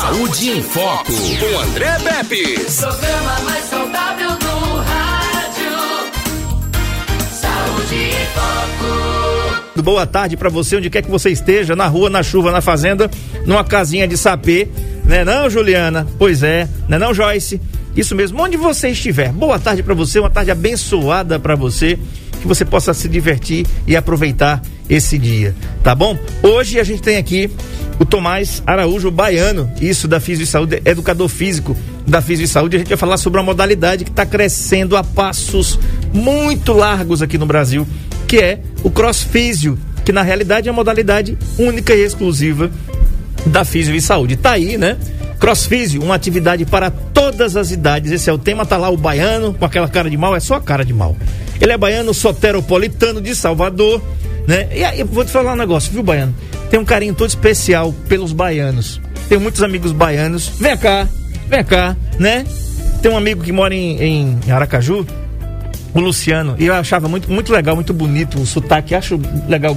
Saúde em Foco, com André Pepe. Programa mais saudável do rádio. Saúde em Foco. Boa tarde para você, onde quer que você esteja, na rua, na chuva, na fazenda, numa casinha de sapê, né não, Juliana? Pois é, né não, Joyce? Isso mesmo, onde você estiver. Boa tarde para você, uma tarde abençoada para você, que você possa se divertir e aproveitar esse dia, tá bom? Hoje a gente tem aqui o Tomás Araújo Baiano, isso da Físio e Saúde, educador físico da Físio e Saúde. A gente vai falar sobre uma modalidade que está crescendo a passos muito largos aqui no Brasil, que é o crossfísio, que na realidade é a modalidade única e exclusiva da Físio e Saúde. Tá aí, né? Crossfísio, uma atividade para todas as idades. Esse é o tema, tá lá o baiano com aquela cara de mal, é só a cara de mal. Ele é baiano soteropolitano de Salvador, né? E aí, eu vou te falar um negócio, viu, baiano? Tem um carinho todo especial pelos baianos. Tenho muitos amigos baianos. Vem cá, vem cá, né? Tem um amigo que mora em, em Aracaju, o Luciano, e eu achava muito, muito legal, muito bonito o sotaque. Acho legal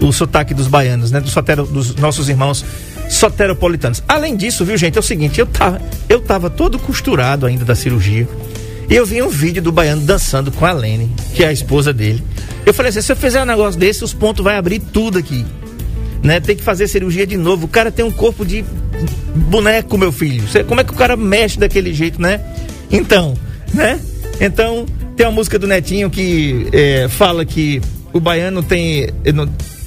o sotaque dos baianos, né? Do sotero, dos nossos irmãos soteropolitanos. Além disso, viu, gente, é o seguinte, eu tava, eu tava todo costurado ainda da cirurgia. E eu vi um vídeo do baiano dançando com a Lene, que é a esposa dele. Eu falei assim, se eu fizer um negócio desse, os pontos vai abrir tudo aqui. Né? Tem que fazer cirurgia de novo. O cara tem um corpo de boneco, meu filho. Como é que o cara mexe daquele jeito, né? Então, né? Então, tem uma música do Netinho que é, fala que o baiano tem.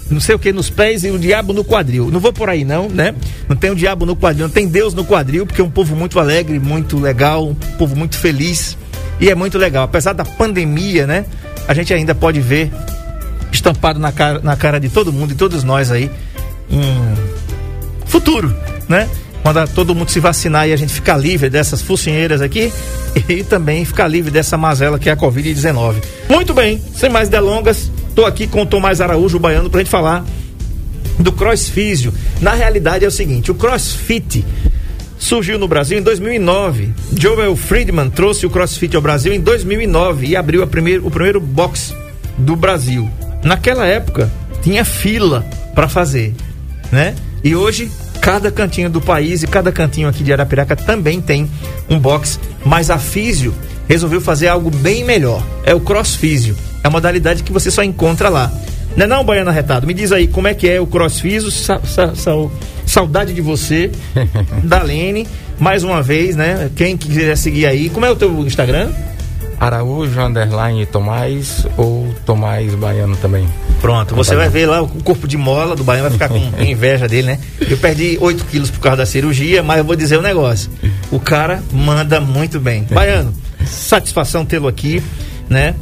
Não, sei o que nos pés e o diabo no quadril. Não vou por aí, não, né? Não tem o diabo no quadril, não tem Deus no quadril, porque é um povo muito alegre, muito legal, um povo muito feliz. E é muito legal. Apesar da pandemia, né? A gente ainda pode ver estampado na cara, na cara de todo mundo e todos nós aí um futuro, né? Quando todo mundo se vacinar e a gente ficar livre dessas focinheiras aqui e também ficar livre dessa mazela que é a Covid-19. Muito bem, sem mais delongas, estou aqui com o Tomás Araújo, baiano, para a gente falar do crossfísio. Na realidade é o seguinte, o crossfit surgiu no Brasil em 2009. Joel Friedman trouxe o CrossFit ao Brasil em 2009 e abriu o primeiro box do Brasil. Naquela época tinha fila para fazer, né? E hoje cada cantinho do país e cada cantinho aqui de Arapiraca também tem um box, mas a Físio resolveu fazer algo bem melhor. É o CrossFísio. É a modalidade que você só encontra lá. Não é não, Baiana Retado? Me diz aí como é que é o CrossFísio. Sa, sa, sa, saudade de você, da Lene. Mais uma vez, né? Quem quiser seguir aí. Como é o teu Instagram? Araújo, underline Tomás ou Tomás Baiano também. Pronto, você vai ver lá o corpo de mola do Baiano, vai ficar com inveja dele, né? Eu perdi 8 quilos por causa da cirurgia, mas eu vou dizer um negócio. O cara manda muito bem. Baiano, satisfação tê-lo aqui, né?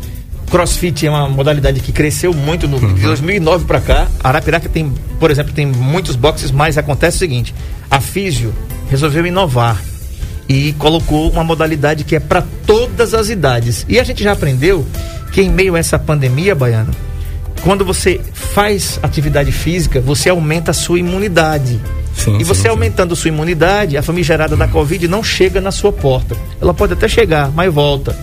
Crossfit é uma modalidade que cresceu muito no, de 2009 para cá. Arapiraca tem, por exemplo, tem muitos boxes, mas acontece o seguinte: a Físio resolveu inovar e colocou uma modalidade que é para todas as idades. E a gente já aprendeu que em meio a essa pandemia, baiano, quando você faz atividade física, você aumenta a sua imunidade. Sim, e você sim, aumentando sim. sua imunidade, a famigerada da Covid não chega na sua porta. Ela pode até chegar, mas volta.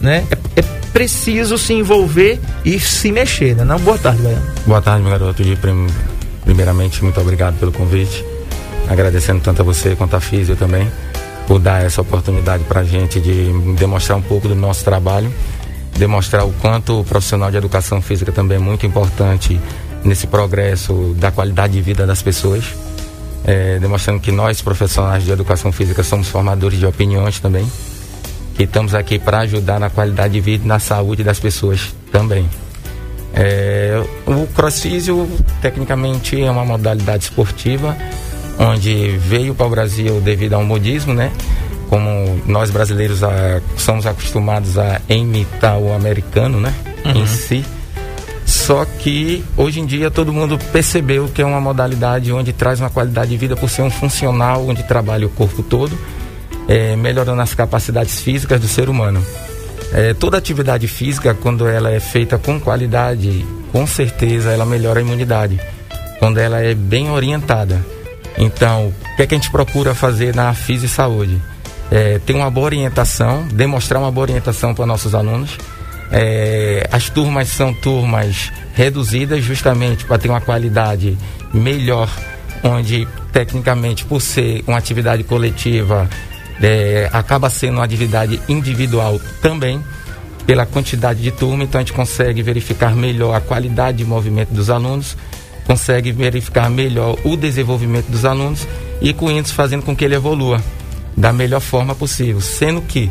Né? É, é preciso se envolver e se mexer, né? Não? Boa tarde, Baiano. Boa tarde, meu garoto. Primeiramente, muito obrigado pelo convite. Agradecendo tanto a você quanto a Físio também por dar essa oportunidade para a gente de demonstrar um pouco do nosso trabalho, demonstrar o quanto o profissional de educação física também é muito importante nesse progresso da qualidade de vida das pessoas, é, demonstrando que nós, profissionais de educação física, somos formadores de opiniões também, que estamos aqui para ajudar na qualidade de vida e na saúde das pessoas também. É, o crossfísio, tecnicamente, é uma modalidade esportiva onde veio para o Brasil devido ao modismo, né? Como nós brasileiros a, somos acostumados a imitar o americano, né? Uhum. Em si. Só que hoje em dia todo mundo percebeu que é uma modalidade onde traz uma qualidade de vida por ser um funcional, onde trabalha o corpo todo, é, melhorando as capacidades físicas do ser humano. É, toda atividade física, quando ela é feita com qualidade, com certeza ela melhora a imunidade. Quando ela é bem orientada. Então, o que, é que a gente procura fazer na FIS e Saúde? É, ter uma boa orientação, demonstrar uma boa orientação para nossos alunos. É, as turmas são turmas reduzidas justamente para ter uma qualidade melhor, onde tecnicamente, por ser uma atividade coletiva, é, acaba sendo uma atividade individual também, pela quantidade de turma, então a gente consegue verificar melhor a qualidade de movimento dos alunos, consegue verificar melhor o desenvolvimento dos alunos e com isso fazendo com que ele evolua da melhor forma possível, sendo que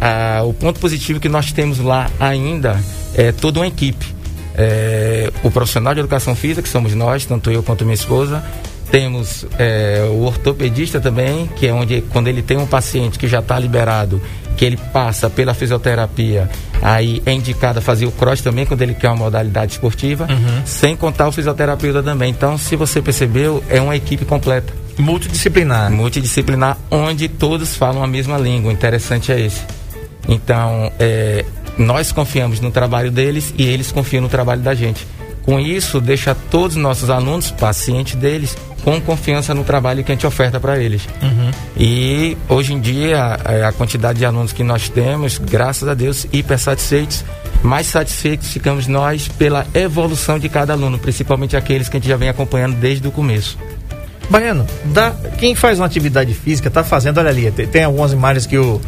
ah, o ponto positivo que nós temos lá ainda é toda uma equipe. É, o profissional de educação física, que somos nós, tanto eu quanto minha esposa, temos é, o ortopedista também, que é onde quando ele tem um paciente que já está liberado, que ele passa pela fisioterapia, aí é indicado fazer o cross também quando ele quer uma modalidade esportiva, uhum. sem contar o fisioterapeuta também. Então, se você percebeu, é uma equipe completa. Multidisciplinar. Multidisciplinar, onde todos falam a mesma língua. O interessante é esse. Então, é, nós confiamos no trabalho deles e eles confiam no trabalho da gente. Com isso, deixa todos os nossos alunos, pacientes deles, com confiança no trabalho que a gente oferta para eles. Uhum. E hoje em dia, a, a, quantidade de alunos que nós temos, graças a Deus, hiper satisfeitos. Mais satisfeitos ficamos nós pela evolução de cada aluno, principalmente aqueles que a gente já vem acompanhando desde o começo. Baiano, dá, quem faz uma atividade física está fazendo, olha ali, tem, tem algumas imagens que o,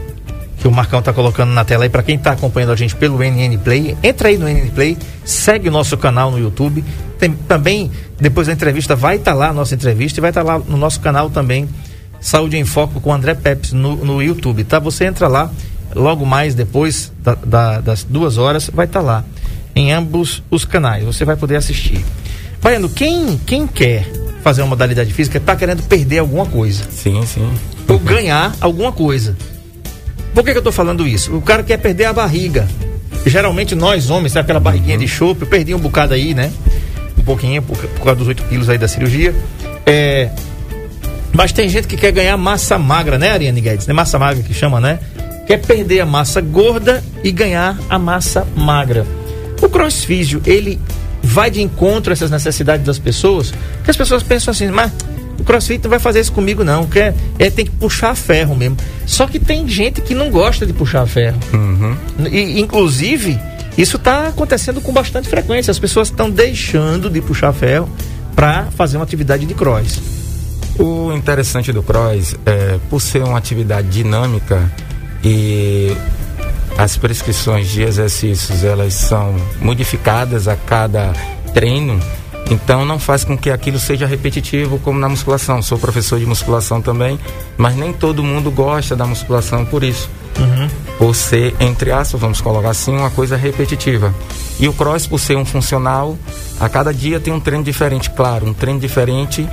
que o Marcão está colocando na tela aí para quem está acompanhando a gente pelo NN Play. Entra aí no NN Play, segue o nosso canal no YouTube. Tem, também, depois da entrevista, vai estar tá lá a nossa entrevista e vai estar tá lá no nosso canal também, Saúde em Foco com André Peps no, no YouTube, tá? Você entra lá, logo mais depois da, da, das duas horas, vai estar tá lá em ambos os canais. Você vai poder assistir. Baiano, quem, quem quer fazer uma modalidade física está querendo perder alguma coisa. Sim, sim. Ou ganhar alguma coisa. Por que, que eu estou falando isso? O cara quer perder a barriga. Geralmente nós, homens, tem aquela barriguinha uhum. de chope, eu perdi um bocado aí, né? Um pouquinho, por, por causa dos 8 quilos aí da cirurgia. É, mas tem gente que quer ganhar massa magra, né, Ariane Guedes? É massa magra que chama, né? Quer perder a massa gorda e ganhar a massa magra. O crossfísio, ele vai de encontro a essas necessidades das pessoas, que as pessoas pensam assim, mas o crossfit não vai fazer isso comigo, não. Quer, é, tem que puxar ferro mesmo. Só que tem gente que não gosta de puxar ferro. Uhum. E, inclusive, isso está acontecendo com bastante frequência. As pessoas estão deixando de puxar ferro para fazer uma atividade de cross. O interessante do cross é, por ser uma atividade dinâmica e as prescrições de exercícios elas são modificadas a cada treino então não faz com que aquilo seja repetitivo como na musculação. Sou professor de musculação também, mas nem todo mundo gosta da musculação por isso. Uhum. Por ser, entre aspas, vamos colocar assim, uma coisa repetitiva. E o cross, por ser um funcional, a cada dia tem um treino diferente, claro, um treino diferente,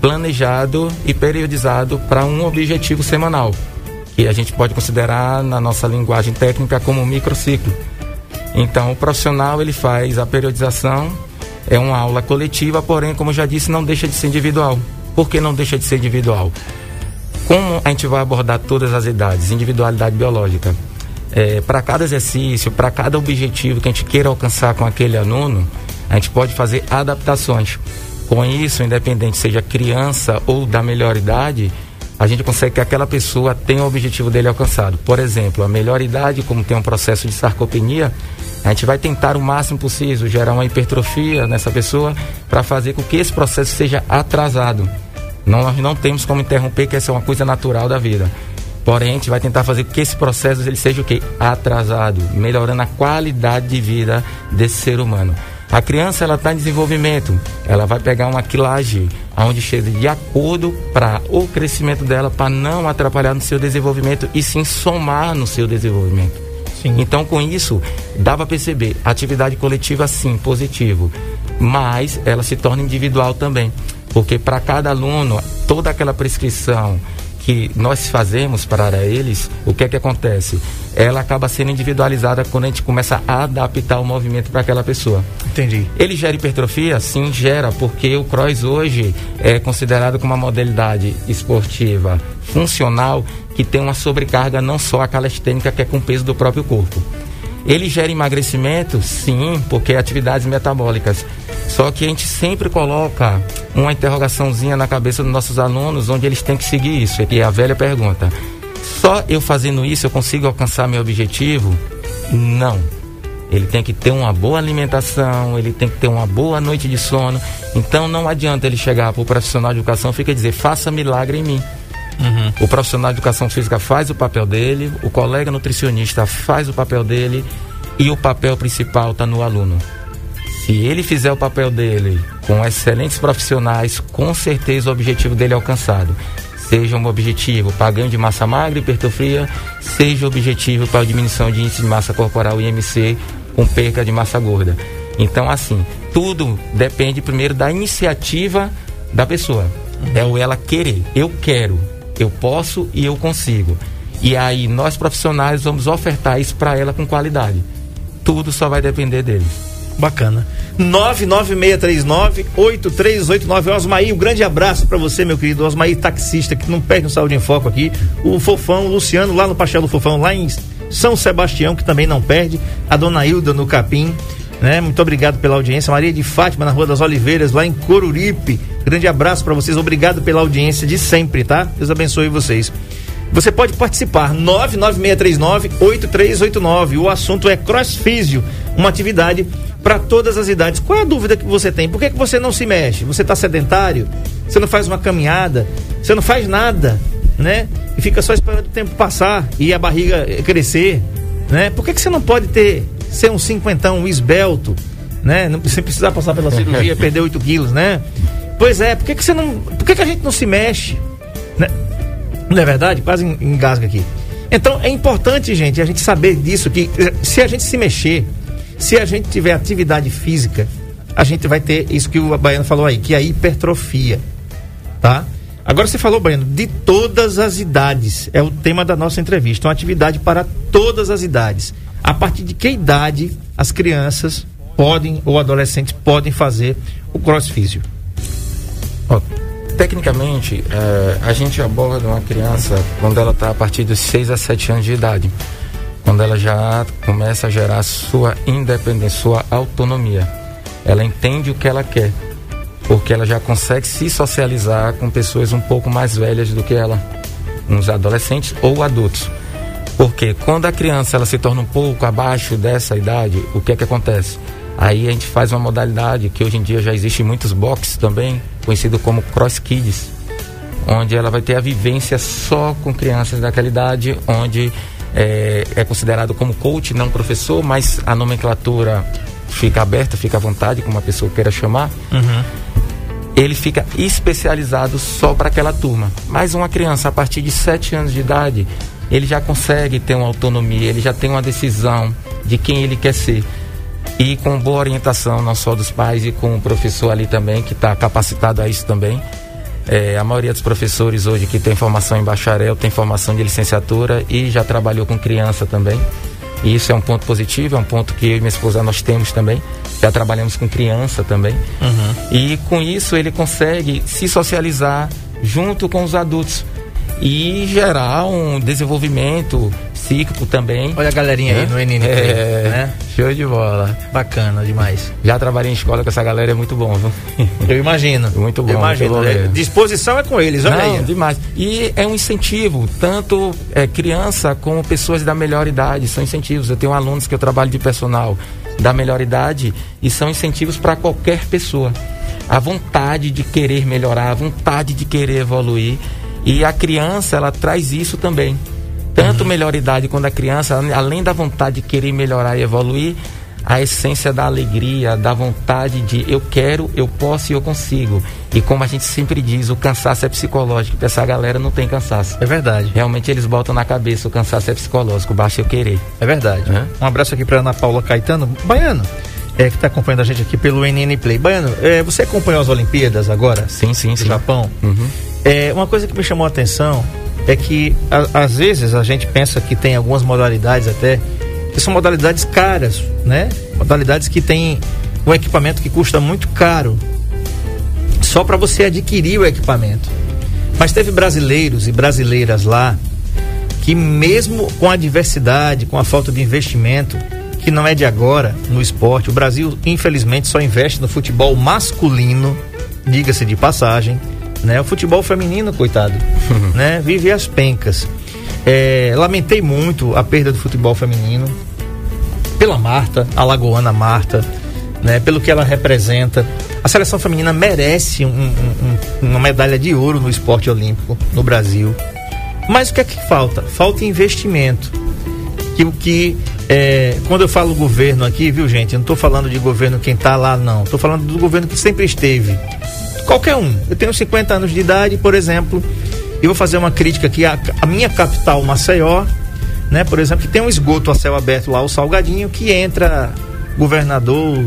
planejado e periodizado para um objetivo semanal. Que a gente pode considerar na nossa linguagem técnica como um microciclo. Então o profissional ele faz a periodização é uma aula coletiva, porém, como já disse, não deixa de ser individual. Por que não deixa de ser individual? Como a gente vai abordar todas as idades, individualidade biológica? É, para cada exercício, para cada objetivo que a gente queira alcançar com aquele aluno, a gente pode fazer adaptações. Com isso, independente seja criança ou da melhor idade, a gente consegue que aquela pessoa tenha o objetivo dele alcançado. Por exemplo, a melhor idade, como tem um processo de sarcopenia, a gente vai tentar o máximo possível gerar uma hipertrofia nessa pessoa para fazer com que esse processo seja atrasado. Não, nós não temos como interromper, que essa é uma coisa natural da vida. Porém, a gente vai tentar fazer com que esse processo ele seja o quê? Atrasado, melhorando a qualidade de vida desse ser humano. A criança ela está em desenvolvimento, ela vai pegar uma quilagem aonde chega de acordo para o crescimento dela, para não atrapalhar no seu desenvolvimento e sim somar no seu desenvolvimento. Sim. Então, com isso, dá para perceber, atividade coletiva sim, positivo, mas ela se torna individual também, porque para cada aluno, toda aquela prescrição que nós fazemos para eles, o que é que acontece? Ela acaba sendo individualizada quando a gente começa a adaptar o movimento para aquela pessoa. Entendi. Ele gera hipertrofia? Sim, gera, porque o cross hoje é considerado como uma modalidade esportiva funcional que tem uma sobrecarga não só a calistênica, que é com o peso do próprio corpo. Ele gera emagrecimento? Sim, porque é atividades metabólicas. Só que a gente sempre coloca uma interrogaçãozinha na cabeça dos nossos alunos, onde eles têm que seguir isso. E é a velha pergunta: só eu fazendo isso eu consigo alcançar meu objetivo? Não. Ele tem que ter uma boa alimentação, ele tem que ter uma boa noite de sono Então não adianta ele chegar para o profissional de educação e dizer, faça milagre em mim. Uhum. O profissional de educação física faz o papel dele, o colega nutricionista faz o papel dele e o papel principal está no aluno. Se ele fizer o papel dele com excelentes profissionais, com certeza o objetivo dele é alcançado. Seja um objetivo para ganho de massa magra e hipertrofia, seja o objetivo para diminuição de índice de massa corporal IMC com perca de massa gorda. Então, assim, tudo depende primeiro da iniciativa da pessoa. É o ela querer. Eu quero, eu posso e eu consigo. E aí nós profissionais vamos ofertar isso para ela com qualidade. Tudo só vai depender dele. Bacana. 99639-8389. Osmaí, um grande abraço para você, meu querido. Osmaí, taxista, que não perde no Saúde em Foco aqui. O Fofão, o Luciano, lá no Pastel Fofão, lá em São Sebastião, que também não perde. A dona Hilda no Capim. Né? Muito obrigado pela audiência. Maria de Fátima, na Rua das Oliveiras, lá em Coruripe. Grande abraço para vocês. Obrigado pela audiência de sempre, tá? Deus abençoe vocês. Você pode participar 99639-8389. O assunto é crossfísio, uma atividade para todas as idades. Qual é a dúvida que você tem? Por que, que você não se mexe? Você está sedentário? Você não faz uma caminhada? Você não faz nada, né? E fica só esperando o tempo passar e a barriga crescer, né? Por que, que você não pode ter ser um cinquentão, um esbelto, né? Não, sem precisar passar pela cirurgia, perder 8 quilos, né? Pois é, por que, que você não. Por que, que a gente não se mexe? Né? Não é verdade? Quase engasga aqui. Então é importante, gente, a gente saber disso, que eh, se a gente se mexer, se a gente tiver atividade física, a gente vai ter isso que o Baiano falou aí, que é a hipertrofia. Tá? Agora você falou, Baiano, de todas as idades. É o tema da nossa entrevista. Uma atividade para todas as idades a partir de que idade as crianças podem ou adolescentes podem fazer o crossfísio? Tecnicamente, é, a gente aborda uma criança quando ela está a partir dos 6 a 7 anos de idade, quando ela já começa a gerar sua independência, sua autonomia. Ela entende o que ela quer, porque ela já consegue se socializar com pessoas um pouco mais velhas do que ela, uns adolescentes ou adultos. Porque quando a criança ela se torna um pouco abaixo dessa idade, o que é que acontece? Aí a gente faz uma modalidade que hoje em dia já existe em muitos boxes também, conhecido como Cross Kids, onde ela vai ter a vivência só com crianças daquela idade, onde é, é considerado como coach, não professor, mas a nomenclatura fica aberta, fica à vontade, como a pessoa queira chamar. Uhum. Ele fica especializado só para aquela turma. Mas uma criança a partir de 7 anos de idade, ele já consegue ter uma autonomia, ele já tem uma decisão de quem ele quer ser. E com boa orientação, não só dos pais, e com o professor ali também, que está capacitado a isso também. É, a maioria dos professores hoje que tem formação em bacharel, tem formação de licenciatura e já trabalhou com criança também. E isso é um ponto positivo, é um ponto que eu e minha esposa nós temos também. Já trabalhamos com criança também. Uhum. E com isso ele consegue se socializar junto com os adultos e gerar um desenvolvimento psíquico também. Olha a galerinha aí no NN, é, né? Show de bola. Bacana demais. Já trabalhei em escola com essa galera, é muito bom, viu? Eu imagino. Muito bom. Eu imagino. Bom é, disposição é com eles, olha Não, aí. demais. E é um incentivo, tanto é, criança como pessoas da melhor idade, são incentivos. Eu tenho alunos que eu trabalho de personal da melhor idade e são incentivos para qualquer pessoa. A vontade de querer melhorar, a vontade de querer evoluir e a criança, ela traz isso também. Tanto uhum. melhor idade quando a criança, além da vontade de querer melhorar e evoluir, a essência da alegria, da vontade de eu quero, eu posso e eu consigo. E como a gente sempre diz, o cansaço é psicológico, essa galera não tem cansaço. É verdade. Realmente eles botam na cabeça o cansaço é psicológico, basta eu querer. É verdade. Um abraço aqui para Ana Paula Caetano. Baiano, é, que está acompanhando a gente aqui pelo NN Play. Baiano, é, você acompanhou as Olimpíadas agora? Sim, sim, do sim. Japão? Uhum. É, uma coisa que me chamou a atenção é que a, às vezes a gente pensa que tem algumas modalidades até que são modalidades caras, né? Modalidades que tem um equipamento que custa muito caro só para você adquirir o equipamento. Mas teve brasileiros e brasileiras lá que mesmo com a diversidade, com a falta de investimento, que não é de agora no esporte, o Brasil infelizmente só investe no futebol masculino, diga-se de passagem né? O futebol feminino, coitado, né? Vive as pencas. É, lamentei muito a perda do futebol feminino pela Marta, a lagoana Marta, né? Pelo que ela representa. A seleção feminina merece um, um, um, uma medalha de ouro no esporte olímpico no Brasil. Mas o que é que falta? Falta investimento. Que o que é, quando eu falo governo aqui, viu gente, eu não estou falando de governo quem está lá, não. Estou falando do governo que sempre esteve. Qualquer um. Eu tenho 50 anos de idade, por exemplo, e vou fazer uma crítica aqui à, minha capital, Maceió, né? Por exemplo, que tem um esgoto a céu aberto lá, o Salgadinho, que entra governador,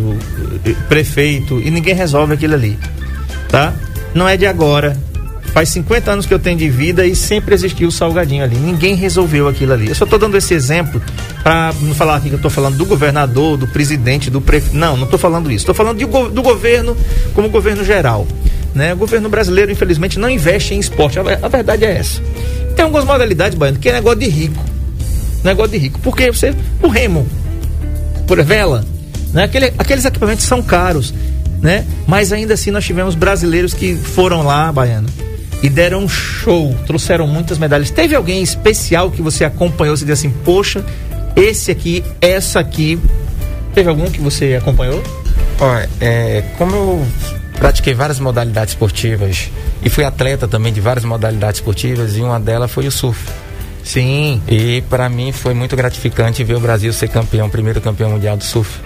prefeito e ninguém resolve aquilo ali, tá? Não é de agora. Faz 50 anos que eu tenho de vida e sempre existiu o salgadinho ali. Ninguém resolveu aquilo ali. Eu só estou dando esse exemplo para não falar aqui que eu estou falando do governador, do presidente, do prefeito. Não, não estou falando isso. Estou falando de, do governo como governo geral. Né? O governo brasileiro, infelizmente, não investe em esporte. A, verdade é essa. Tem algumas modalidades, Baiano, que é negócio de rico. Negócio de rico. Porque você. O remo, por vela, né? Aquele, aqueles equipamentos são caros. Né? Mas ainda assim nós tivemos brasileiros que foram lá, Baiano, e deram um show, trouxeram muitas medalhas. Teve alguém especial que você acompanhou, você disse assim, poxa, esse aqui, essa aqui. Teve algum que você acompanhou? Olha, é, como eu pratiquei várias modalidades esportivas e fui atleta também de várias modalidades esportivas e uma delas foi o surf. Sim. E para mim foi muito gratificante ver o Brasil ser campeão, primeiro campeão mundial do surf.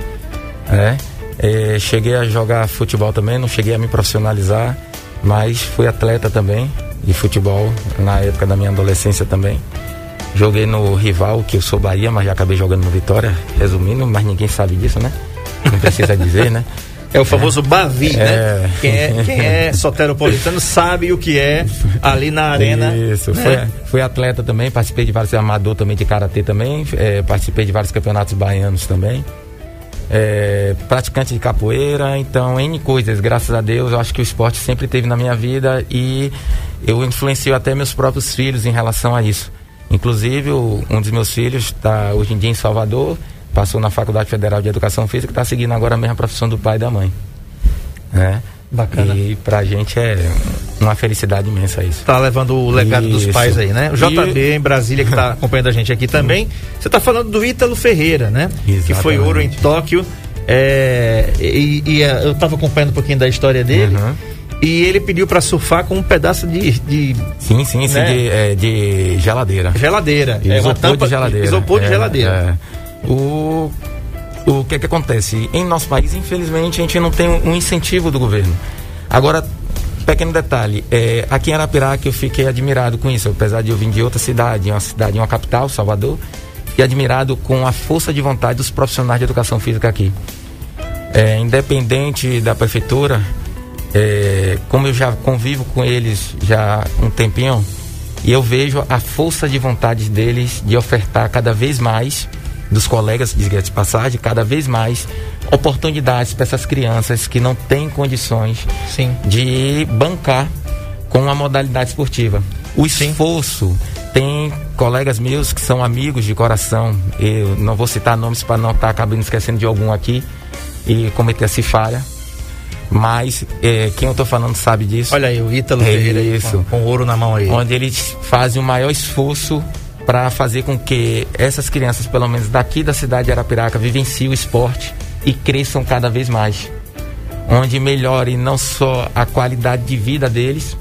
É, é, cheguei a jogar futebol também, não cheguei a me profissionalizar mas fui atleta também de futebol na época da minha adolescência também. Joguei no rival, que eu sou Bahia, mas já acabei jogando no Vitória, resumindo, mas ninguém sabe disso, né? Não precisa dizer, né? É o famoso Bavi, né? é. né? Quem é, quem é soteropolitano sabe o que é ali na arena. Isso, né? fui, fui, atleta também, participei de vários amador também de karatê também, é, participei de vários campeonatos baianos também é, praticante de capoeira, então N coisas, graças a Deus, eu acho que o esporte sempre teve na minha vida e eu influencio até meus próprios filhos em relação a isso. Inclusive, um dos meus filhos está hoje em dia em Salvador, passou na Faculdade Federal de Educação Física, está seguindo agora a mesma profissão do pai e da mãe. Né? Bacana. E pra gente é uma felicidade imensa isso. Tá levando o legado isso. dos pais aí, né? O JB e... em Brasília, que tá acompanhando a gente aqui também. Você tá falando do Ítalo Ferreira, né? Exatamente. Que foi ouro em Tóquio. É, e, e, é, eu tava acompanhando um pouquinho da história dele. Uhum. E ele pediu para surfar com um pedaço de. de sim, sim, sim, né? de, é, de, geladeira. Geladeira. Isopor é uma tampa, de geladeira. Isopor de é, geladeira. É. O o que é que acontece? Em nosso país, infelizmente, a gente não tem um incentivo do governo. Agora, pequeno detalhe, é, aqui em Arapiraca eu fiquei admirado com isso, apesar de eu vir de outra cidade, uma cidade, uma capital, Salvador, fiquei admirado com a força de vontade dos profissionais de educação física aqui. É, independente da prefeitura, é, como eu já convivo com eles já um tempinho, e eu vejo a força de vontade deles de ofertar cada vez mais dos colegas de de passagem, cada vez mais oportunidades para essas crianças que não têm condições Sim. de bancar com a modalidade esportiva. O esforço tem colegas meus que são amigos de coração, eu não vou citar nomes para não estar tá acabando esquecendo de algum aqui e cometer essa falha. Mas é, quem eu estou falando sabe disso. Olha aí, o Ítalo é Ferreira isso. Com, com ouro na mão aí. Onde eles fazem o maior esforço para fazer com que essas crianças, pelo menos daqui da cidade de Arapiraca, vivenciem o esporte e cresçam cada vez mais. Onde melhore não só a qualidade de vida deles,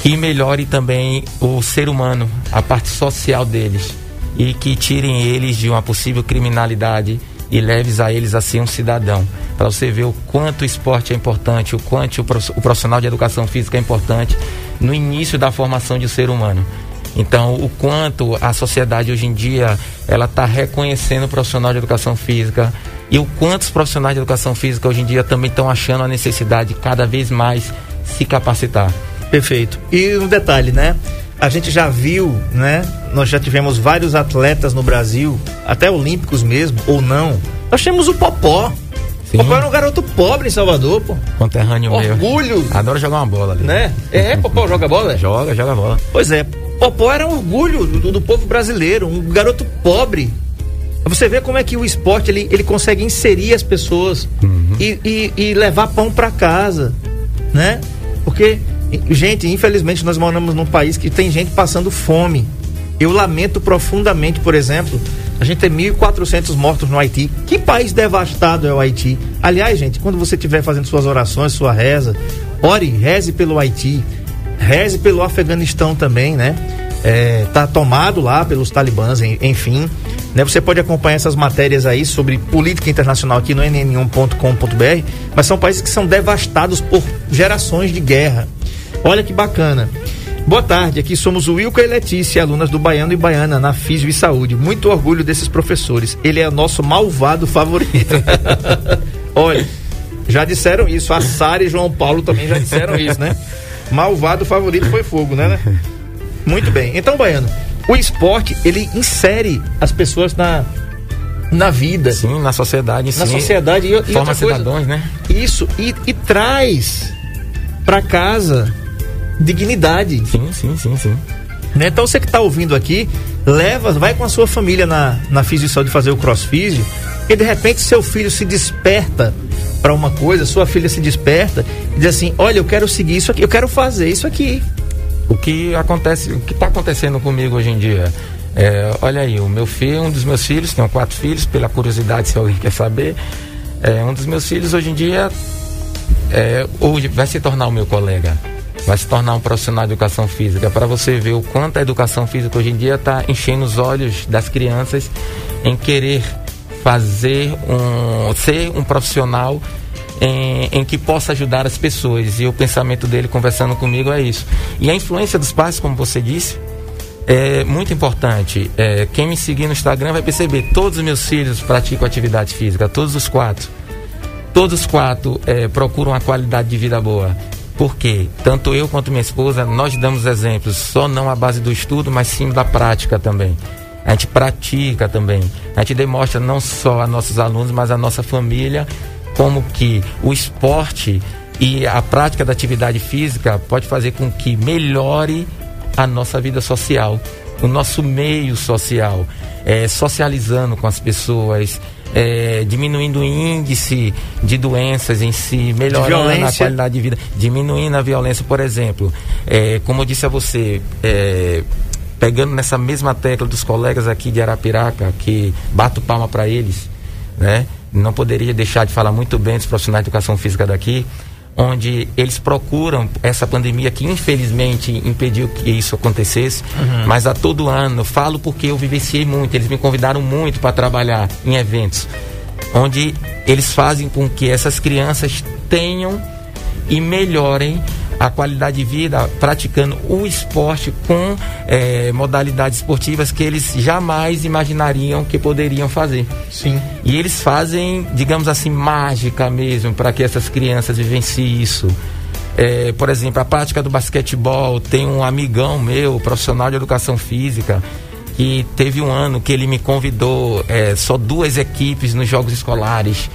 que melhore também o ser humano, a parte social deles. E que tirem eles de uma possível criminalidade e leves a eles a ser um cidadão. Para você ver o quanto o esporte é importante, o quanto o profissional de educação física é importante no início da formação de um ser humano. Então, o quanto a sociedade hoje em dia ela está reconhecendo o profissional de educação física e o quanto os profissionais de educação física hoje em dia também estão achando a necessidade de cada vez mais se capacitar. Perfeito. E um detalhe, né? A gente já viu, né? Nós já tivemos vários atletas no Brasil, até olímpicos mesmo, ou não. Nós temos o Popó. Sim. Popó era um garoto pobre em Salvador, pô. Conterrâneo Orgulho. meu. Adoro jogar uma bola ali. Né? É, Popó joga bola? joga, joga bola. Pois é. Popó era um orgulho do, do, povo brasileiro, um garoto pobre. Você vê como é que o esporte ele, ele consegue inserir as pessoas uhum. e, e, e, levar pão para casa, né? Porque, gente, infelizmente nós moramos num país que tem gente passando fome. Eu lamento profundamente, por exemplo, A gente tem 1.400 mortos no Haiti. Que país devastado é o Haiti? Aliás, gente, quando você estiver fazendo suas orações, sua reza, ore, reze pelo Haiti, reze pelo Afeganistão também, né? É, tá tomado lá pelos talibãs, enfim. Né? Você pode acompanhar essas matérias aí sobre política internacional aqui no nn1.com.br, mas são países que são devastados por gerações de guerra. Olha que bacana. Boa tarde, aqui somos o Wilco e Letícia, alunas do Baiano e Baiana, na Físio e Saúde. Muito orgulho desses professores. Ele é o nosso malvado favorito. Olha, já disseram isso. A Sara e João Paulo também já disseram isso, né? Malvado favorito foi fogo, né? né? Muito bem. Então, Baiano, o esporte, ele insere as pessoas na, na vida. Sim, na sociedade. Na sociedade. E, Forma cidadãos, né? Isso. E, e traz para casa dignidade. Sim, sim, sim, sim. Né? Então você que está ouvindo aqui, leva, vai com a sua família na, na Físio de fazer o crossfísio e de repente seu filho se desperta para uma coisa, sua filha se desperta e diz assim: Olha, eu quero seguir isso aqui, eu quero fazer isso aqui. O que acontece, o que está acontecendo comigo hoje em dia? É, olha aí, o meu filho, um dos meus filhos, tenho quatro filhos, pela curiosidade, se alguém quer saber, é, um dos meus filhos hoje em dia é, hoje vai se tornar o meu colega vai se tornar um profissional de educação física, para você ver o quanto a educação física hoje em dia está enchendo os olhos das crianças em querer fazer um ser um profissional em, em, que possa ajudar as pessoas. E o pensamento dele conversando comigo é isso. E a influência dos pais, como você disse, é muito importante. É, quem me seguir no Instagram vai perceber, todos os meus filhos praticam atividade física, todos os quatro. Todos os quatro é, procuram uma qualidade de vida boa. Porque tanto eu quanto minha esposa, nós damos exemplos, só não à base do estudo, mas sim da prática também. A gente pratica também. A gente demonstra não só a nossos alunos, mas a nossa família, como que o esporte e a prática da atividade física pode fazer com que melhore a nossa vida social, o nosso meio social, é, socializando com as pessoas, é, diminuindo o índice de doenças em si, melhorando a qualidade de vida, diminuindo a violência, por exemplo. É, como eu disse a você, é, pegando nessa mesma tecla dos colegas aqui de Arapiraca, que bato palma para eles, né? Não poderia deixar de falar muito bem dos profissionais de educação física daqui onde eles procuram essa pandemia que infelizmente impediu que isso acontecesse, uhum. mas a todo ano, falo porque eu vivenciei muito, eles me convidaram muito para trabalhar em eventos, onde eles fazem com que essas crianças tenham e melhorem a qualidade de vida praticando o esporte com é, modalidades esportivas que eles jamais imaginariam que poderiam fazer. Sim. E eles fazem, digamos assim, mágica mesmo para que essas crianças vivenciem isso. É, por exemplo, a prática do basquetebol. Tem um amigão meu, profissional de educação física, que teve um ano que ele me convidou, é, só duas equipes nos jogos escolares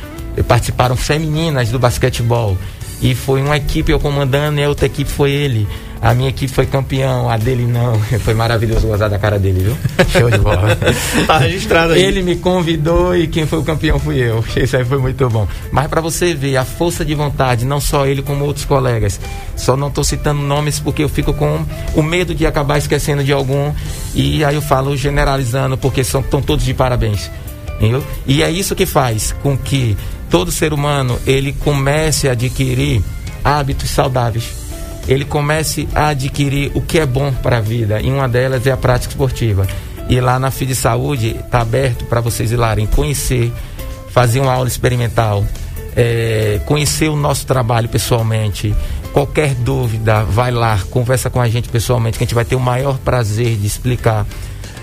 participaram femininas do basquetebol. E foi uma equipe eu comandando e a outra equipe foi ele. A minha equipe foi campeão, a dele não. Foi maravilhoso gozar da cara dele, viu? Show de bola. tá registrado aí. Ele me convidou e quem foi o campeão fui eu. Isso aí foi muito bom. Mas para você ver a força de vontade, não só ele como outros colegas. Só não estou citando nomes porque eu fico com o medo de acabar esquecendo de algum. E aí eu falo generalizando porque são estão todos de parabéns. Entendeu? E é isso que faz com que todo ser humano ele comece a adquirir hábitos saudáveis. Ele comece a adquirir o que é bom para a vida. E uma delas é a prática esportiva. E lá na FID Saúde está aberto para vocês irem conhecer, fazer uma aula experimental, é, conhecer o nosso trabalho pessoalmente. Qualquer dúvida, vai lá, conversa com a gente pessoalmente, que a gente vai ter o maior prazer de explicar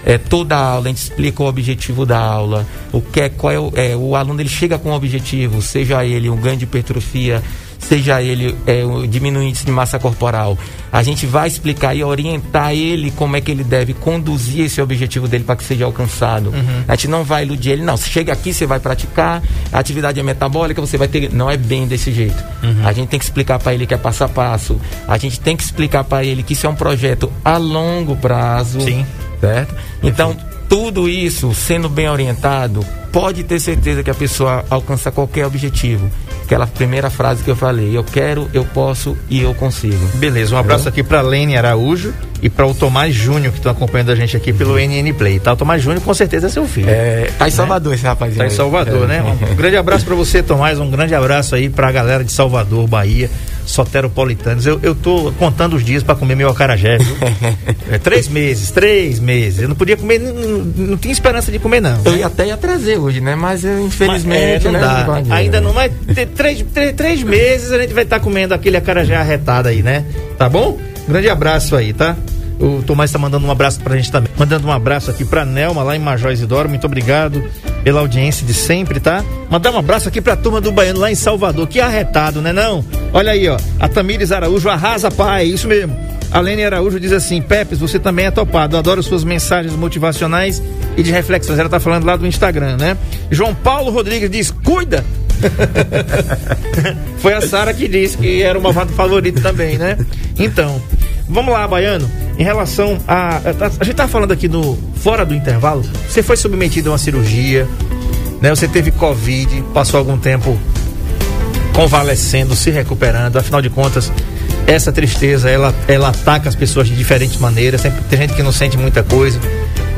é, toda a aula, a gente explica o objetivo da aula, o que é, qual é o, é, o aluno ele chega com um objetivo, seja ele um ganho de hipertrofia, seja ele é, diminuir o índice de massa corporal. A gente vai explicar e orientar ele como é que ele deve conduzir esse objetivo dele para que seja alcançado. Uhum. A gente não vai iludir ele, não. Você chega aqui, você vai praticar, a atividade é metabólica, você vai ter. Não é bem desse jeito. Uhum. A gente tem que explicar para ele que é passo a passo. A gente tem que explicar para ele que isso é um projeto a longo prazo. Sim certo? Então, tudo isso sendo bem orientado, pode ter certeza que a pessoa alcança qualquer objetivo. aquela primeira frase que eu falei: eu quero, eu posso e eu consigo. Beleza, um abraço aqui para Lene Araújo e para o Tomás Júnior, que estão acompanhando a gente aqui pelo NN Play, tá? O Tomás Júnior com certeza é seu filho. É, tá em Salvador esse rapaz. Tá em Salvador, é. né? Um grande abraço para você, Tomás, um grande abraço aí para a galera de Salvador, Bahia, soteropolitanos. Eu, eu tô contando os dias para comer meu acarajé, viu? é, três meses, três meses. Eu não podia comer, não, não tinha esperança de comer, não. Eu ia até ia trazer hoje, né? Mas eu, infelizmente, Mas, é, não né? dá. pode, Ainda né? não ter três, três, três meses a gente vai estar comendo aquele acarajé arretado aí, né? Tá bom? Grande abraço aí, tá? O Tomás está mandando um abraço pra gente também. Mandando um abraço aqui pra Nelma, lá em Major Isidoro. Muito obrigado pela audiência de sempre, tá? Mandar um abraço aqui pra turma do Baiano lá em Salvador. Que arretado, né não? Olha aí, ó. A Tamires Araújo arrasa, pai. Isso mesmo. A Lene Araújo diz assim: Pepes, você também é topado. Adoro suas mensagens motivacionais e de reflexões. Ela tá falando lá do Instagram, né? João Paulo Rodrigues diz: cuida! Foi a Sara que disse que era o malvado favorito também, né? Então, vamos lá, Baiano. Em relação a. A, a gente tá falando aqui no. Fora do intervalo, você foi submetido a uma cirurgia, né? Você teve Covid, passou algum tempo convalescendo, se recuperando. Afinal de contas, essa tristeza ela, ela ataca as pessoas de diferentes maneiras. Sempre, tem gente que não sente muita coisa,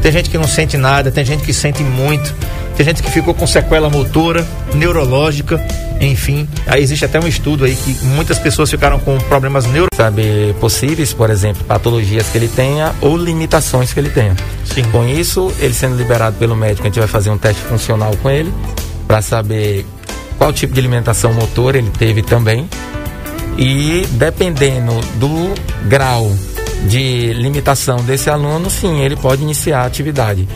tem gente que não sente nada, tem gente que sente muito, tem gente que ficou com sequela motora, neurológica, enfim. Aí existe até um estudo aí que muitas pessoas ficaram com problemas neuro. Saber possíveis, por exemplo, patologias que ele tenha ou limitações que ele tenha. Sim. Com isso, ele sendo liberado pelo médico, a gente vai fazer um teste funcional com ele para saber qual tipo de alimentação motor ele teve também. E dependendo do grau de limitação desse aluno, sim, ele pode iniciar a atividade.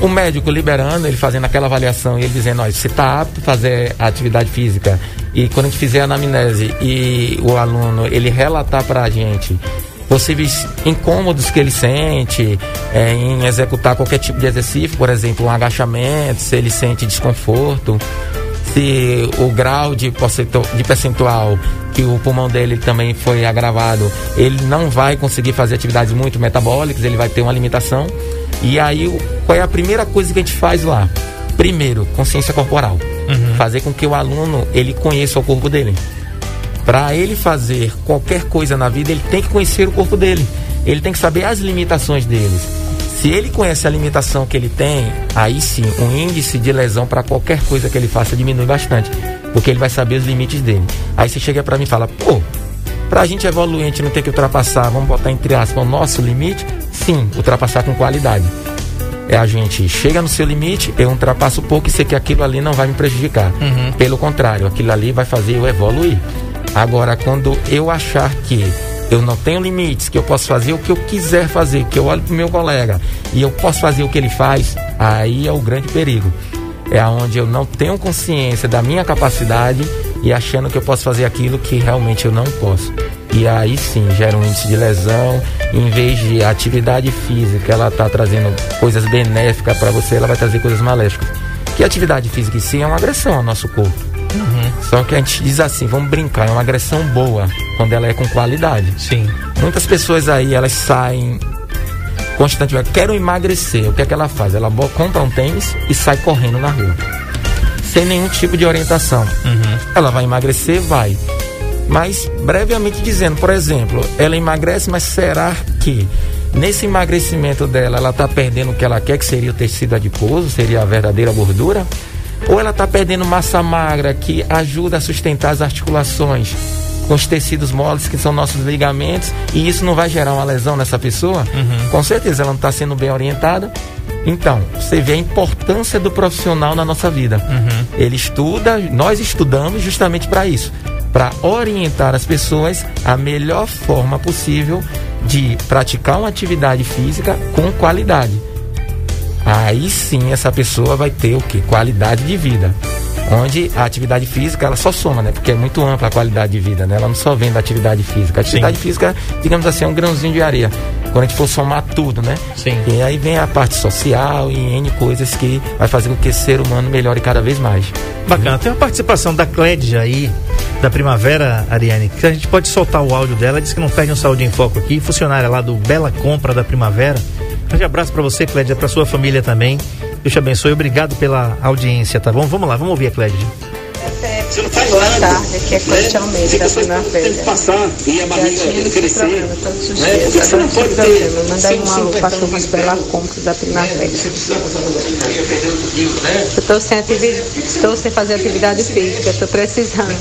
O médico liberando, ele fazendo aquela avaliação e ele dizendo, olha, você está apto a fazer a atividade física e quando a gente fizer a anamnese e o aluno ele relatar para a gente possíveis incômodos que ele sente é, em executar qualquer tipo de exercício, por exemplo, um agachamento, se ele sente desconforto, se o grau de percentual, que o pulmão dele também foi agravado, ele não vai conseguir fazer atividades muito metabólicas, ele vai ter uma limitação. E aí, qual é a primeira coisa que a gente faz lá? Primeiro, consciência corporal. Fazer com que o aluno ele conheça o corpo dele. Para ele fazer qualquer coisa na vida, ele tem que conhecer o corpo dele. Ele tem que saber as limitações deles. Se ele conhece a limitação que ele tem, aí sim, o índice de lesão para qualquer coisa que ele faça diminui bastante, porque ele vai saber os limites dele. Aí você chega para mim e fala: "Pô, pra gente evoluir, a gente não tem que ultrapassar, vamos botar entre aspas, o nosso limite?" Sim, ultrapassar com qualidade. É a gente chega no seu limite, eu ultrapasso um pouco e sei que aquilo ali não vai me prejudicar. Pelo contrário, aquilo ali vai fazer eu evoluir. Agora, quando eu achar que eu não tenho limites, que eu posso fazer o que eu quiser fazer, que eu olho pro meu colega e eu posso fazer o que ele faz, aí é o grande perigo. É onde eu não tenho consciência da minha capacidade e achando que eu posso fazer aquilo que realmente eu não posso. E aí sim gera um índice de lesão. Em vez de atividade física, ela está trazendo coisas benéficas para você, ela vai trazer coisas maléficas. Que atividade física em si é uma agressão ao nosso corpo. Só que a gente diz assim, vamos brincar, é uma agressão boa quando ela é com qualidade. Sim. Muitas pessoas aí, elas saem constantemente, quero emagrecer. O que é que ela faz? Ela compra um tênis e sai correndo na rua. Sem nenhum tipo de orientação. Ela vai emagrecer? Vai. Mas, brevemente dizendo, por exemplo, ela emagrece, mas será que nesse emagrecimento dela ela está perdendo o que ela quer, que seria o tecido adiposo, seria a verdadeira gordura? Ou ela está perdendo massa magra que ajuda a sustentar as articulações com os tecidos moles que são nossos ligamentos e isso não vai gerar uma lesão nessa pessoa? Com certeza ela não está sendo bem orientada. Então, você vê a importância do profissional na nossa vida. Ele estuda, nós estudamos justamente para isso para orientar as pessoas a melhor forma possível de praticar uma atividade física com qualidade. Aí sim essa pessoa vai ter o que? Qualidade de vida. Onde a atividade física ela só soma, né? Porque é muito ampla a qualidade de vida, né? Ela não só vem da atividade física. A atividade física, digamos assim, é um grãozinho de areia. Quando a gente for somar tudo, né? Sim. E aí vem a parte social e N coisas que vai fazer com que o ser humano melhore cada vez mais. Bacana. Tem uma participação da Clédia aí, da Primavera, Ariane, que a gente pode soltar o áudio dela. Diz que não perde um saúde em foco aqui. Funcionária lá do Bela Compra da Primavera. Grande abraço pra você, Clédia, pra sua família também. Deus te abençoe. Obrigado pela audiência, tá bom? Vamos lá, vamos ouvir a Clédia. Pepe, Boa tarde, aqui é Cláudia Almeida, da Primavera. passar e a barriga crescer. programa todos os né? dias. Você não pode ter aí um 100, alô para a 50 turma Bela Compra da Primavera. Pela né? Eu estou sem, ativi... tô sem fazer atividade física, estou precisando.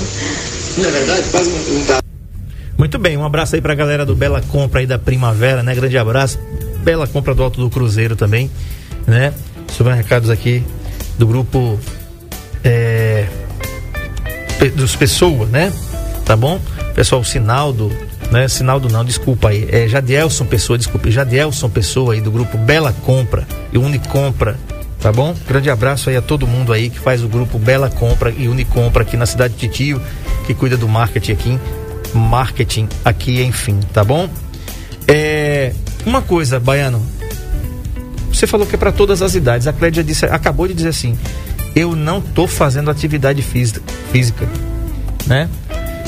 Na verdade, faz um. Muito bem, um abraço aí pra galera do Bela Compra aí da Primavera, né? Grande abraço. Bela Compra do Alto do Cruzeiro também, né? Supermercados aqui do grupo é, dos Pessoa, né? Tá bom? Pessoal, Sinaldo, né? Sinaldo não, desculpa aí. É Jadielson Pessoa, desculpe. Jadielson Pessoa aí do grupo Bela Compra e Unicompra, tá bom? Grande abraço aí a todo mundo aí que faz o grupo Bela Compra e Unicompra aqui na cidade de Titio, que cuida do marketing aqui, marketing aqui, enfim, tá bom? É, uma coisa, Baiano, você falou que é para todas as idades. A Clédia disse, acabou de dizer assim: eu não tô fazendo atividade física, física né?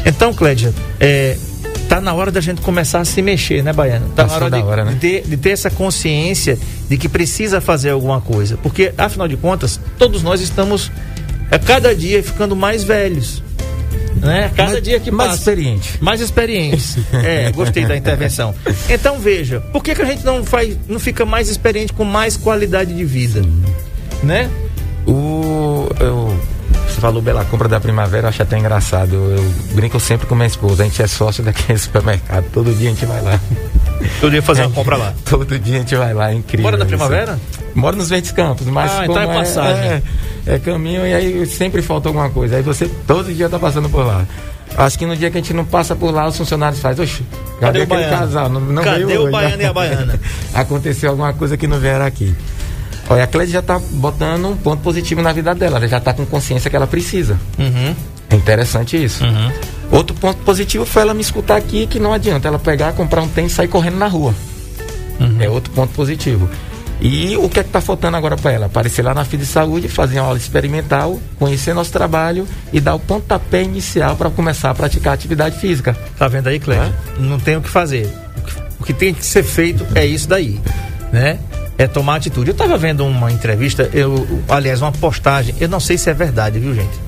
Então, Clédia, é, tá na hora da gente começar a se mexer, né, Baiano? Tá na Passou hora, da de, hora, né? de ter, de ter essa consciência de que precisa fazer alguma coisa, porque afinal de contas, todos nós estamos a cada dia ficando mais velhos. Né? Cada Mais- dia que mais passa. experiente. Mais experientes. É, gostei da intervenção. Então veja, por que, que a gente não faz, não fica mais experiente com mais qualidade de vida? Né? O, eu, você falou Bela Compra da Primavera, eu acho até engraçado. Eu, eu brinco sempre com minha esposa, a gente é sócio daquele supermercado. Todo dia a gente vai lá. Eu ia fazer uma compra lá. Todo dia a gente vai lá, é incrível. Mora na. Primavera? Moro nos Verdes Campos, mas Ah, então como é passagem. É, é caminho e aí sempre falta alguma coisa. Aí você todo dia tá passando por lá. Acho que no dia que a gente não passa por lá, os funcionários fazem, oxe, Cadê cadê, o aquele baiano? casal? Não, não Cadê o hoje, baiano e a baiana? Aconteceu alguma coisa que não vieram aqui. Olha, a Clédia já tá botando um ponto positivo na vida dela. Ela já tá com consciência que ela precisa. Uhum. É interessante isso. Uhum. Outro ponto positivo foi ela me escutar aqui que não adianta ela pegar, comprar um tênis e sair correndo na rua. Uhum. É outro ponto positivo. E o que é que tá faltando agora para ela? Aparecer lá na FIA de Saúde, fazer uma aula experimental, conhecer nosso trabalho e dar o pontapé inicial para começar a praticar atividade física. Tá vendo aí, Clédia? Não tem o que fazer. O que- tem que ser feito é isso daí, né? É tomar atitude. Eu tava vendo uma entrevista, eu, aliás, uma postagem, eu não sei se é verdade, viu, gente?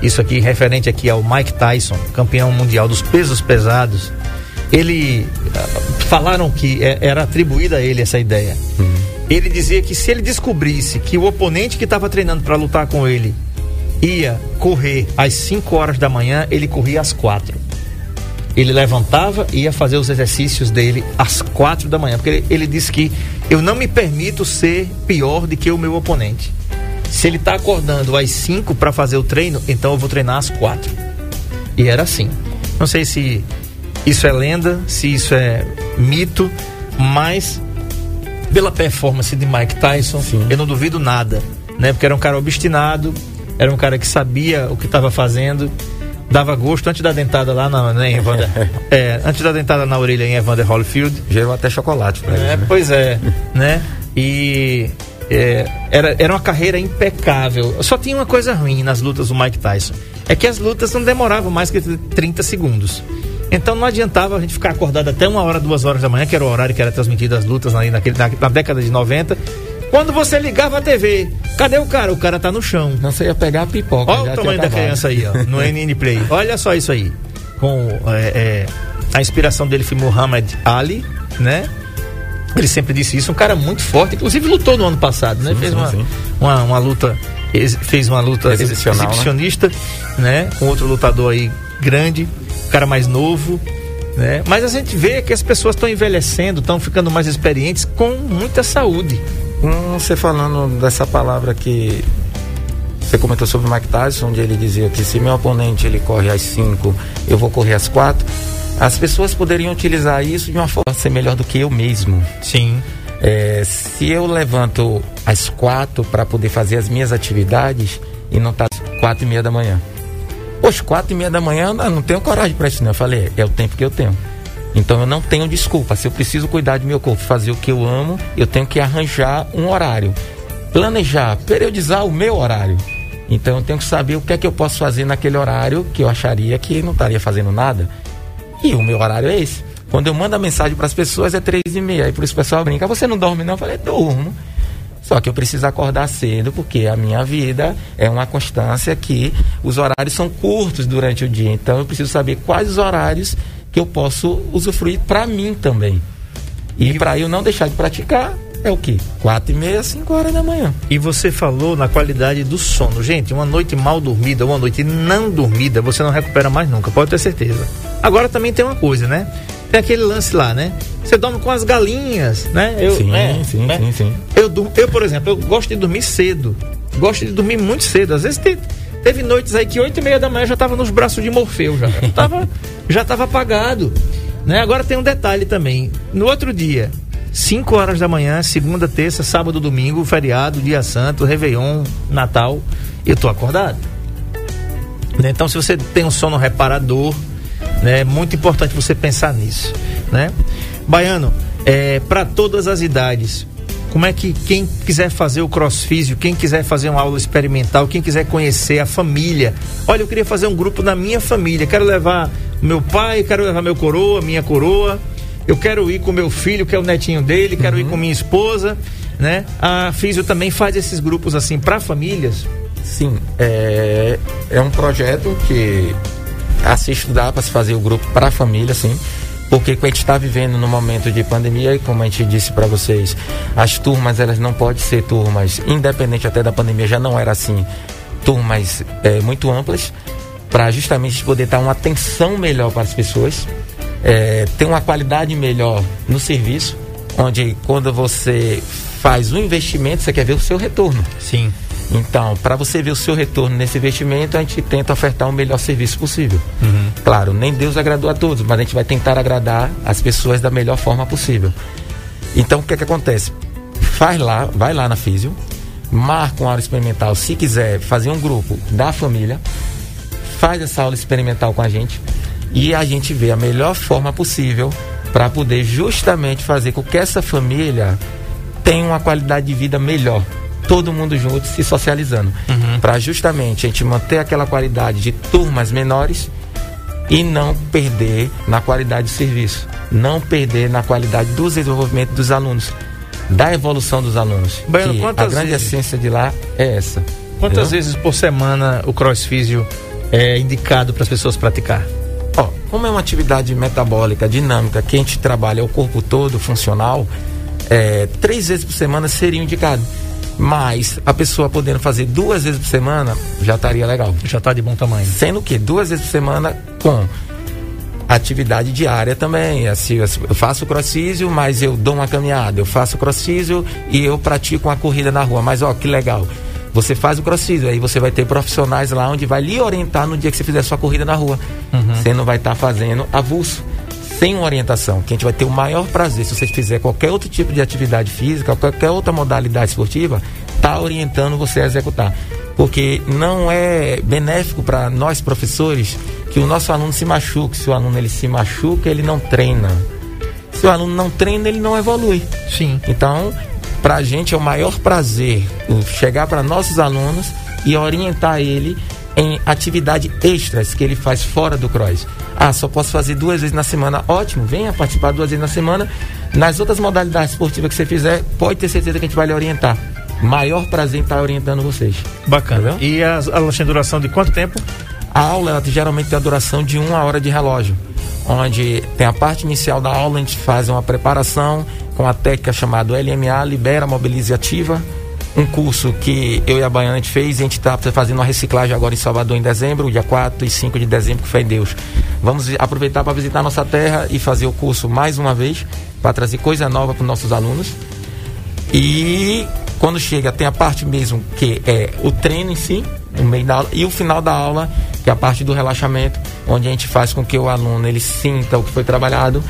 Isso aqui, referente aqui ao Mike Tyson, campeão mundial dos pesos pesados. Ele, ah, falaram que é- era atribuída a ele essa ideia. Ele dizia que se ele descobrisse que o oponente que estava treinando para lutar com ele ia correr às 5 horas da manhã, ele corria às 4 ele levantava e ia fazer os exercícios dele às quatro da manhã, porque ele, ele disse que eu não me permito ser pior do que o meu oponente. Se ele está acordando às 5 para fazer o treino, então eu vou treinar às quatro. E era assim. Não sei se isso é lenda, se isso é mito, mas pela performance de Mike Tyson, Sim. eu não duvido nada, né? Porque era um cara obstinado, era um cara que sabia o que estava fazendo, dava gosto antes da dentada lá na, né, Evander, é, antes da dentada na orelha em Evander Holyfield. Gerou até chocolate para É, ele. Né? Pois é, né? E é, era, era uma carreira impecável. Só tinha uma coisa ruim nas lutas do Mike Tyson. É que as lutas não demoravam mais que 30 segundos. Então não adiantava a gente ficar acordado até uma hora, duas horas da manhã, que era o horário que era transmitido as lutas ali naquele, na, na década de 90. Quando você ligava a TV, cadê o cara? O cara tá no chão. Não sei ia pegar a pipoca. Olha o tamanho da criança aí, ó, no NN Play. Olha só isso aí. Com é, é, a inspiração dele foi Muhammad Ali, né? Ele sempre disse isso, um cara muito forte, inclusive lutou no ano passado, né? Sim, fez sim, uma, sim. Uma, uma luta, fez uma luta né? exibicionista, né? Com outro lutador aí grande, cara mais novo, né? Mas a gente vê que as pessoas estão envelhecendo, estão ficando mais experientes com muita saúde. Hum, você falando dessa palavra que você comentou sobre o Mike Tyson, onde ele dizia que se meu oponente ele corre às 5, eu vou correr às 4. As pessoas poderiam utilizar isso de uma forma ser melhor do que eu mesmo. Sim. É, se eu levanto às 4 para poder fazer as minhas atividades e não tá às 4 e meia da manhã. Poxa, 4 e meia da manhã eu não tenho coragem para isso, não. Eu falei, é o tempo que eu tenho. Então eu não tenho desculpa. Se eu preciso cuidar do meu corpo, fazer o que eu amo, eu tenho que arranjar um horário. Planejar, periodizar o meu horário. Então eu tenho que saber o que é que eu posso fazer naquele horário que eu acharia que não estaria fazendo nada. E o meu horário é esse. Quando eu mando a mensagem para as pessoas é três e meia. Aí por isso o pessoal brinca, você não dorme não? Eu falei, durmo. Só que eu preciso acordar cedo, porque a minha vida é uma constância que os horários são curtos durante o dia. Então eu preciso saber quais os horários que eu posso usufruir para mim também. E para eu não deixar de praticar, é o quê? Quatro e meia, cinco horas da manhã. E você falou na qualidade do sono. Gente, uma noite mal dormida, uma noite não dormida, você não recupera mais nunca, pode ter certeza. Agora também tem uma coisa, né? Tem aquele lance lá, né? Você dorme com as galinhas, né? Eu, sim, é, sim, né? sim, sim. Eu, eu, por exemplo, eu gosto de dormir cedo. Gosto de dormir muito cedo. Às vezes te- teve noites aí que oito e meia da manhã já tava nos braços de Morfeu já. Eu tava, já tava apagado. Né? Agora tem um detalhe também. No outro dia, 5 horas da manhã, segunda, terça, sábado, domingo, feriado, dia santo, Réveillon, Natal, eu tô acordado. Né? Então, se você tem um sono reparador, né, é muito importante você pensar nisso, né? Baiano, é, para todas as idades, como é que quem quiser fazer o crossfísio, quem quiser fazer uma aula experimental, quem quiser conhecer a família, olha, eu queria fazer um grupo na minha família, quero levar meu pai, quero levar meu coroa, minha coroa, eu quero ir com meu filho, que é o netinho dele, quero ir com minha esposa, né? A Físio também faz esses grupos assim para famílias. Sim, é, é um projeto que a se estudar para se fazer o grupo para a família, sim. Porque a gente está vivendo no momento de pandemia e como a gente disse para vocês, as turmas elas não podem ser turmas, independente até da pandemia, já não era assim, turmas é, muito amplas, para justamente poder dar uma atenção melhor para as pessoas, é, ter uma qualidade melhor no serviço, onde quando você faz um investimento, você quer ver o seu retorno. Sim. Então, para você ver o seu retorno nesse investimento, a gente tenta ofertar o melhor serviço possível. Claro, nem Deus agradou a todos, mas a gente vai tentar agradar as pessoas da melhor forma possível. Então, o que é que acontece? Faz lá, vai lá na Físio, marca uma aula experimental, se quiser fazer um grupo da família, faz essa aula experimental com a gente e a gente vê a melhor forma possível para poder justamente fazer com que essa família tenha uma qualidade de vida melhor. Todo mundo junto se socializando. Para justamente a gente manter aquela qualidade de turmas menores e não perder na qualidade de serviço. Não perder na qualidade do desenvolvimento dos alunos, da evolução dos alunos. Que a grande vezes- essência de lá é essa. Quantas entendeu? vezes por semana o crossfísio é indicado para as pessoas praticar? Ó, como é uma atividade metabólica, dinâmica, que a gente trabalha o corpo todo, funcional, é, três vezes por semana seria indicado. Mas a pessoa podendo fazer duas vezes por semana já estaria legal. Já está de bom tamanho. Sendo que duas vezes por semana com atividade diária também. Assim, eu faço crossfísio, mas eu dou uma caminhada. Eu faço crossfísio e eu pratico uma corrida na rua. Mas ó, que legal. Você faz o crossfísio, aí você vai ter profissionais lá onde vai lhe orientar no dia que você fizer sua corrida na rua. Você não vai estar fazendo avulso, sem uma orientação. Que a gente vai ter o maior prazer se você fizer qualquer outro tipo de atividade física, qualquer outra modalidade esportiva, tá orientando você a executar. Porque não é benéfico para nós professores que o nosso aluno se machuque. Se o aluno ele se machuca, ele não treina. Se o aluno não treina, ele não evolui. Sim. Então, para a gente é o maior prazer chegar para nossos alunos e orientar ele em atividade extras que ele faz fora do cross. Ah, só posso fazer duas vezes na semana. Ótimo, venha participar duas vezes na semana. Nas outras modalidades esportivas que você fizer, pode ter certeza que a gente vai lhe orientar. Maior prazer em estar orientando vocês. Bacana. Entendeu? E as aulas têm duração de quanto tempo? A aula ela geralmente tem a duração de uma hora de relógio, onde tem a parte inicial da aula, a gente faz uma preparação com a técnica chamada LMA, Libera, Mobilize e Ativa, um curso que eu e a Baiana a gente fez a gente está fazendo uma reciclagem agora em Salvador em dezembro, dia 4 e 5 de dezembro, que fé em Deus. Vamos aproveitar para visitar nossa terra e fazer o curso mais uma vez, para trazer coisa nova para os nossos alunos. E quando chega, tem a parte mesmo que é o treino em si, no meio da aula, e o final da aula, que é a parte do relaxamento, onde a gente faz com que o aluno ele sinta o que foi trabalhado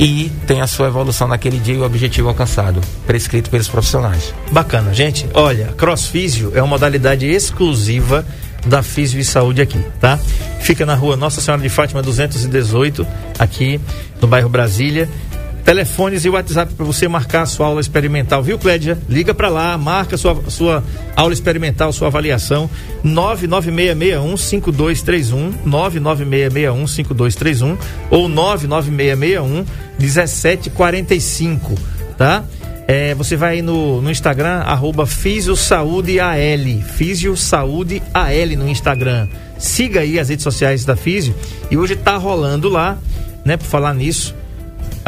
e tenha a sua evolução naquele dia e o objetivo alcançado, prescrito pelos profissionais. Bacana, gente. Olha, crossfísio é uma modalidade exclusiva da Físio e Saúde aqui, tá? Fica na rua Nossa Senhora de Fátima 218, aqui no bairro Brasília. Telefones e WhatsApp para você marcar a sua aula experimental, viu, Clédia? Liga para lá, marca sua sua aula experimental, sua avaliação. 99661 5231, 99661 5231 ou 99661 1745, tá? É, você vai no, no Instagram, arroba Fisiosaúdeal. Fisiosaúdeal no Instagram. Siga aí as redes sociais da Físio. E hoje tá rolando lá, né, por falar nisso,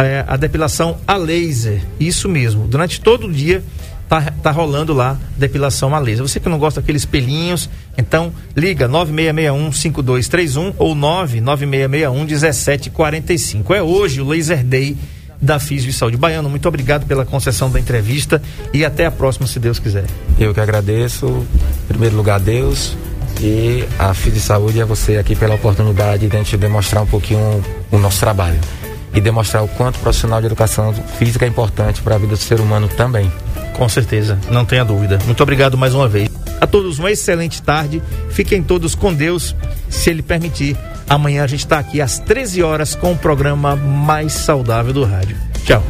é, a depilação a laser. Isso mesmo. Durante todo o dia tá, tá rolando lá depilação a laser. Você que não gosta daqueles pelinhos, então liga 9661-5231 ou 99661-1745. É hoje o Laser Day da Físio e Saúde. Baiano, muito obrigado pela concessão da entrevista e até a próxima, se Deus quiser. Eu que agradeço, em primeiro lugar, Deus e a Físio e Saúde é você aqui pela oportunidade de a gente demonstrar um pouquinho o nosso trabalho e demonstrar o quanto o profissional de educação física é importante para a vida do ser humano também. Com certeza, não tenha dúvida. Muito obrigado mais uma vez. A todos uma excelente tarde. Fiquem todos com Deus, se Ele permitir. Amanhã a gente está aqui às 13 horas com o programa mais saudável do rádio. Tchau.